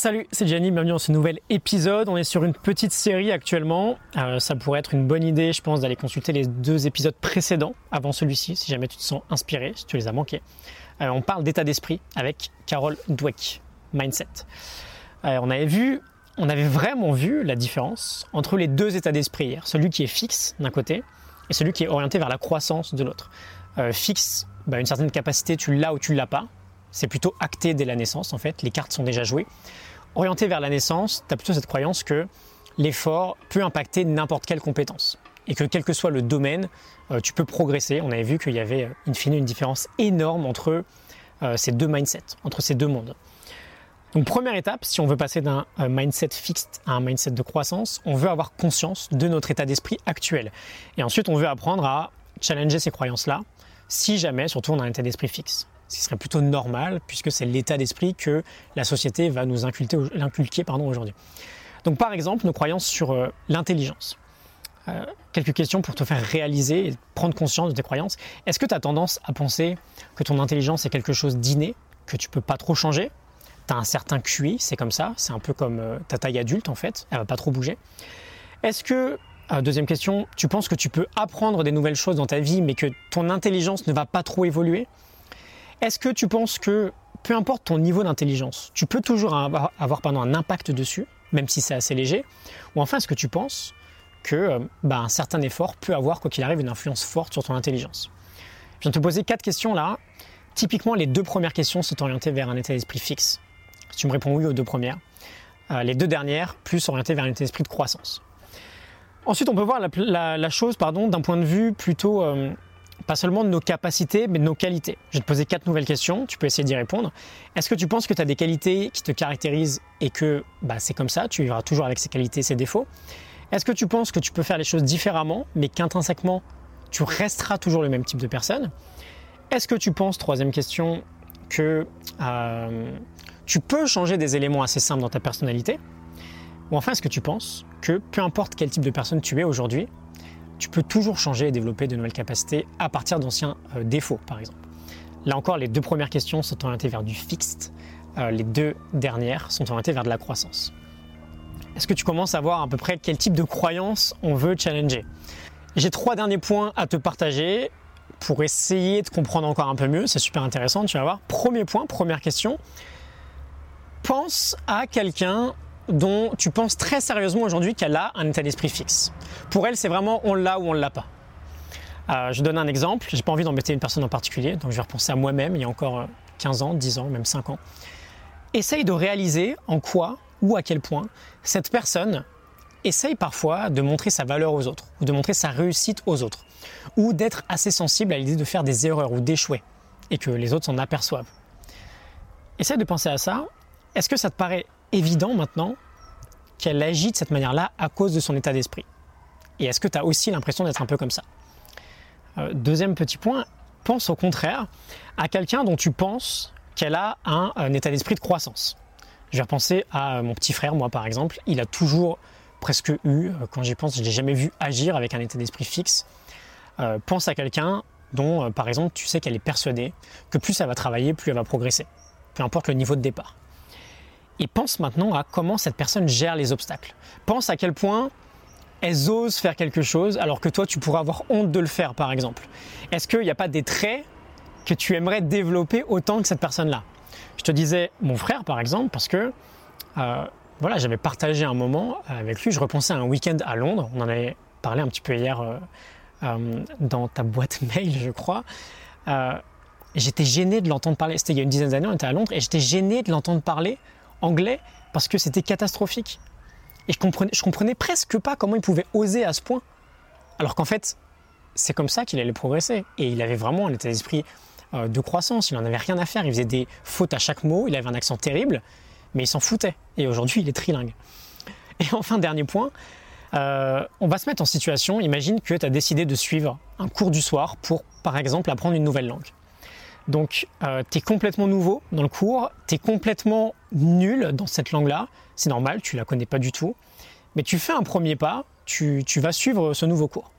Salut, c'est Gianni, bienvenue dans ce nouvel épisode. On est sur une petite série actuellement. Euh, ça pourrait être une bonne idée, je pense, d'aller consulter les deux épisodes précédents avant celui-ci, si jamais tu te sens inspiré, si tu les as manqués. Euh, on parle d'état d'esprit avec Carol Dweck, Mindset. Euh, on avait vu, on avait vraiment vu la différence entre les deux états d'esprit hier, celui qui est fixe d'un côté et celui qui est orienté vers la croissance de l'autre. fixe, bah, une certaine capacité, tu l'as ou tu l'as pas. C'est plutôt acté dès la naissance en fait, les cartes sont déjà jouées. Orienté vers la naissance, tu as plutôt cette croyance que l'effort peut impacter n'importe quelle compétence et que quel que soit le domaine, euh, tu peux progresser. On avait vu qu'il y avait euh, in fine une différence énorme entre euh, ces deux mindsets, entre ces deux mondes. Donc première étape, si on veut passer d'un mindset fixe à un mindset de croissance, on veut avoir conscience de notre état d'esprit actuel. Et ensuite, on veut apprendre à challenger ces croyances-là, si jamais, surtout, on a un état d'esprit fixe ce qui serait plutôt normal puisque c'est l'état d'esprit que la société va nous inculquer, aujourd'hui. Donc par exemple, nos croyances sur euh, l'intelligence. Euh, quelques questions pour te faire réaliser et prendre conscience de tes croyances. Est-ce que tu as tendance à penser que ton intelligence est quelque chose d'inné, que tu peux pas trop changer? Tu as un certain QI, c'est comme ça, c'est un peu comme euh, ta taille adulte en fait, elle va pas trop bouger. Est-ce que Deuxième question, tu penses que tu peux apprendre des nouvelles choses dans ta vie, mais que ton intelligence ne va pas trop évoluer? Est-ce que tu penses que, peu importe ton niveau d'intelligence, tu peux toujours avoir, un impact dessus, même si c'est assez léger? Ou enfin, est-ce que tu penses que bah, un certain effort peut avoir, quoi qu'il arrive, une influence forte sur ton intelligence? Je viens de te poser quatre questions là. Typiquement, les deux premières questions sont orientées vers un état d'esprit fixe. Si tu me réponds oui aux deux premières, euh, les deux dernières, plus orientées vers un état d'esprit de croissance. Ensuite, on peut voir la, chose d'un point de vue plutôt euh, pas seulement de nos capacités, mais de nos qualités. Je vais te poser quatre nouvelles questions, tu peux essayer d'y répondre. Est-ce que tu penses que tu as des qualités qui te caractérisent et que bah, c'est comme ça, tu vivras toujours avec ces qualités et ces défauts? Est-ce que tu penses que tu peux faire les choses différemment, mais qu'intrinsèquement, tu resteras toujours le même type de personne? Est-ce que tu penses, troisième question, que euh, tu peux changer des éléments assez simples dans ta personnalité? Ou enfin, est-ce que tu penses que peu importe quel type de personne tu es aujourd'hui, tu peux toujours changer et développer de nouvelles capacités à partir d'anciens euh, défauts, par exemple. Là encore, les deux premières questions sont orientées vers du fixed, euh, les deux dernières sont orientées vers de la croissance. Est-ce que tu commences à voir à peu près quel type de croyance on veut challenger? J'ai trois derniers points à te partager pour essayer de comprendre encore un peu mieux. C'est super intéressant, tu vas voir. Premier point, première question. Pense à quelqu'un dont tu penses très sérieusement aujourd'hui qu'elle a un état d'esprit fixe. Pour elle, c'est vraiment on l'a ou on ne l'a pas. Euh, je donne un exemple, j'ai pas envie d'embêter une personne en particulier, donc je vais repenser à moi-même il y a encore 15 ans, 10 ans, même 5 ans. Essaye de réaliser en quoi ou à quel point cette personne essaye parfois de montrer sa valeur aux autres, ou de montrer sa réussite aux autres, ou d'être assez sensible à l'idée de faire des erreurs ou d'échouer, et que les autres s'en aperçoivent. Essaye de penser à ça. Est-ce que ça te paraît évident maintenant qu'elle agit de cette manière-là à cause de son état d'esprit. Et est-ce que tu as aussi l'impression d'être un peu comme ça? Euh, Deuxième petit point, pense au contraire à quelqu'un dont tu penses qu'elle a un, état d'esprit de croissance. Je vais repenser à mon petit frère, moi par exemple, il a toujours presque eu, euh, quand j'y pense, je l'ai jamais vu agir avec un état d'esprit fixe. Euh, pense à quelqu'un dont, par exemple, tu sais qu'elle est persuadée que plus elle va travailler, plus elle va progresser, peu importe le niveau de départ et pense maintenant à comment cette personne gère les obstacles. Pense à quel point elles osent faire quelque chose alors que toi tu pourrais avoir honte de le faire par exemple. Est-ce qu'il n'y a pas des traits que tu aimerais développer autant que cette personne-là? Je te disais mon frère par exemple parce que euh, voilà j'avais partagé un moment avec lui, je repensais à un week-end à Londres, on en avait parlé un petit peu hier euh, euh, dans ta boîte mail je crois. j'étais gêné de l'entendre parler, c'était il y a une dizaine d'années, on était à Londres et j'étais gêné de l'entendre parler anglais parce que c'était catastrophique. Et je comprenais, presque pas comment il pouvait oser à ce point. Alors qu'en fait, c'est comme ça qu'il allait progresser. Et il avait vraiment un état d'esprit euh, de croissance. Il n'en avait rien à faire. Il faisait des fautes à chaque mot. Il avait un accent terrible, mais il s'en foutait. Et aujourd'hui, il est trilingue. Et enfin, dernier point, euh, on va se mettre en situation. Imagine que tu as décidé de suivre un cours du soir pour, par exemple, apprendre une nouvelle langue. Donc, euh, tu es complètement nouveau dans le cours, tu es complètement nul dans cette langue-là. C'est normal, tu la connais pas du tout. Mais tu fais un premier pas, tu, vas suivre ce nouveau cours.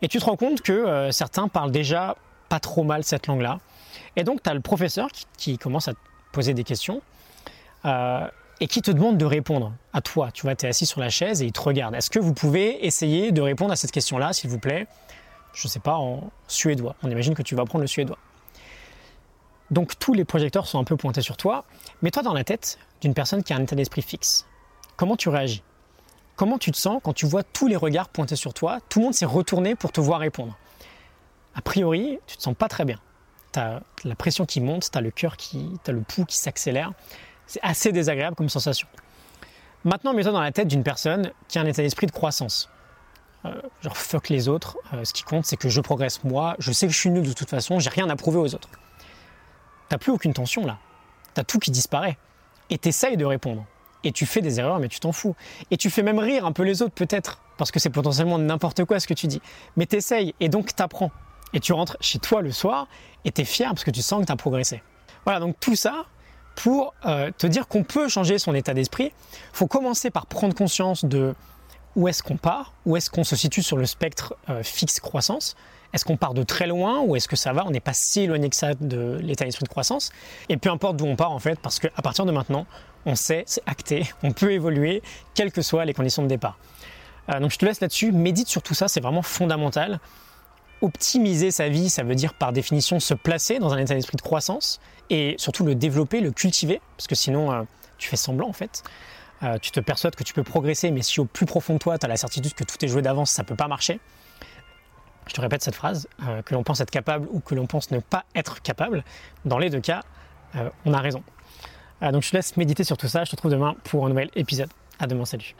Et tu te rends compte que euh, certains parlent déjà pas trop mal cette langue-là. Et donc, tu as le professeur qui, commence à te poser des questions. Euh, et qui te demande de répondre à toi. Tu vois, tu es assis sur la chaise et il te regarde. Est-ce que vous pouvez essayer de répondre à cette question-là, s'il vous plaît? Je ne sais pas, en suédois. On imagine que tu vas prendre le suédois. Donc tous les projecteurs sont un peu pointés sur toi. Mets-toi dans la tête d'une personne qui a un état d'esprit fixe. Comment tu réagis? Comment tu te sens quand tu vois tous les regards pointés sur toi Tout le monde s'est retourné pour te voir répondre? A priori, tu te sens pas très bien. Tu as la pression qui monte, tu as le cœur qui, as le pouls qui s'accélère. C'est assez désagréable comme sensation. Maintenant, mets-toi dans la tête d'une personne qui a un état d'esprit de croissance. Euh, genre fuck les autres, euh, ce qui compte c'est que je progresse moi, je sais que je suis nul de toute façon, j'ai rien à prouver aux autres. Plus aucune tension là, t'as tout qui disparaît. Et t'essayes de répondre. Et tu fais des erreurs, mais tu t'en fous. Et tu fais même rire un peu les autres peut-être, parce que c'est potentiellement n'importe quoi ce que tu dis. Mais t'essayes, et donc t'apprends. Et tu rentres chez toi le soir, et t'es fier parce que tu sens que t'as progressé. Voilà, donc tout ça, pour euh, te dire qu'on peut changer son état d'esprit, faut commencer par prendre conscience de où est-ce qu'on part, où est-ce qu'on se situe sur le spectre euh, fixe croissance. Est-ce qu'on part de très loin ou est-ce que ça va? On n'est pas si éloigné que ça de l'état d'esprit de croissance. Et peu importe d'où on part en fait, parce qu'à partir de maintenant, on sait, c'est acté, on peut évoluer, quelles que soient les conditions de départ. Euh, donc je te laisse là-dessus, médite sur tout ça, c'est vraiment fondamental. Optimiser sa vie, ça veut dire par définition se placer dans un état d'esprit de croissance et surtout le développer, le cultiver, parce que sinon euh, tu fais semblant en fait. Euh, tu te persuades que tu peux progresser, mais si au plus profond de toi, tu as la certitude que tout est joué d'avance, ça ne peut pas marcher. Je te répète cette phrase, euh, que l'on pense être capable ou que l'on pense ne pas être capable, dans les deux cas, on a raison. donc je te laisse méditer sur tout ça, je te retrouve demain pour un nouvel épisode. À demain, salut.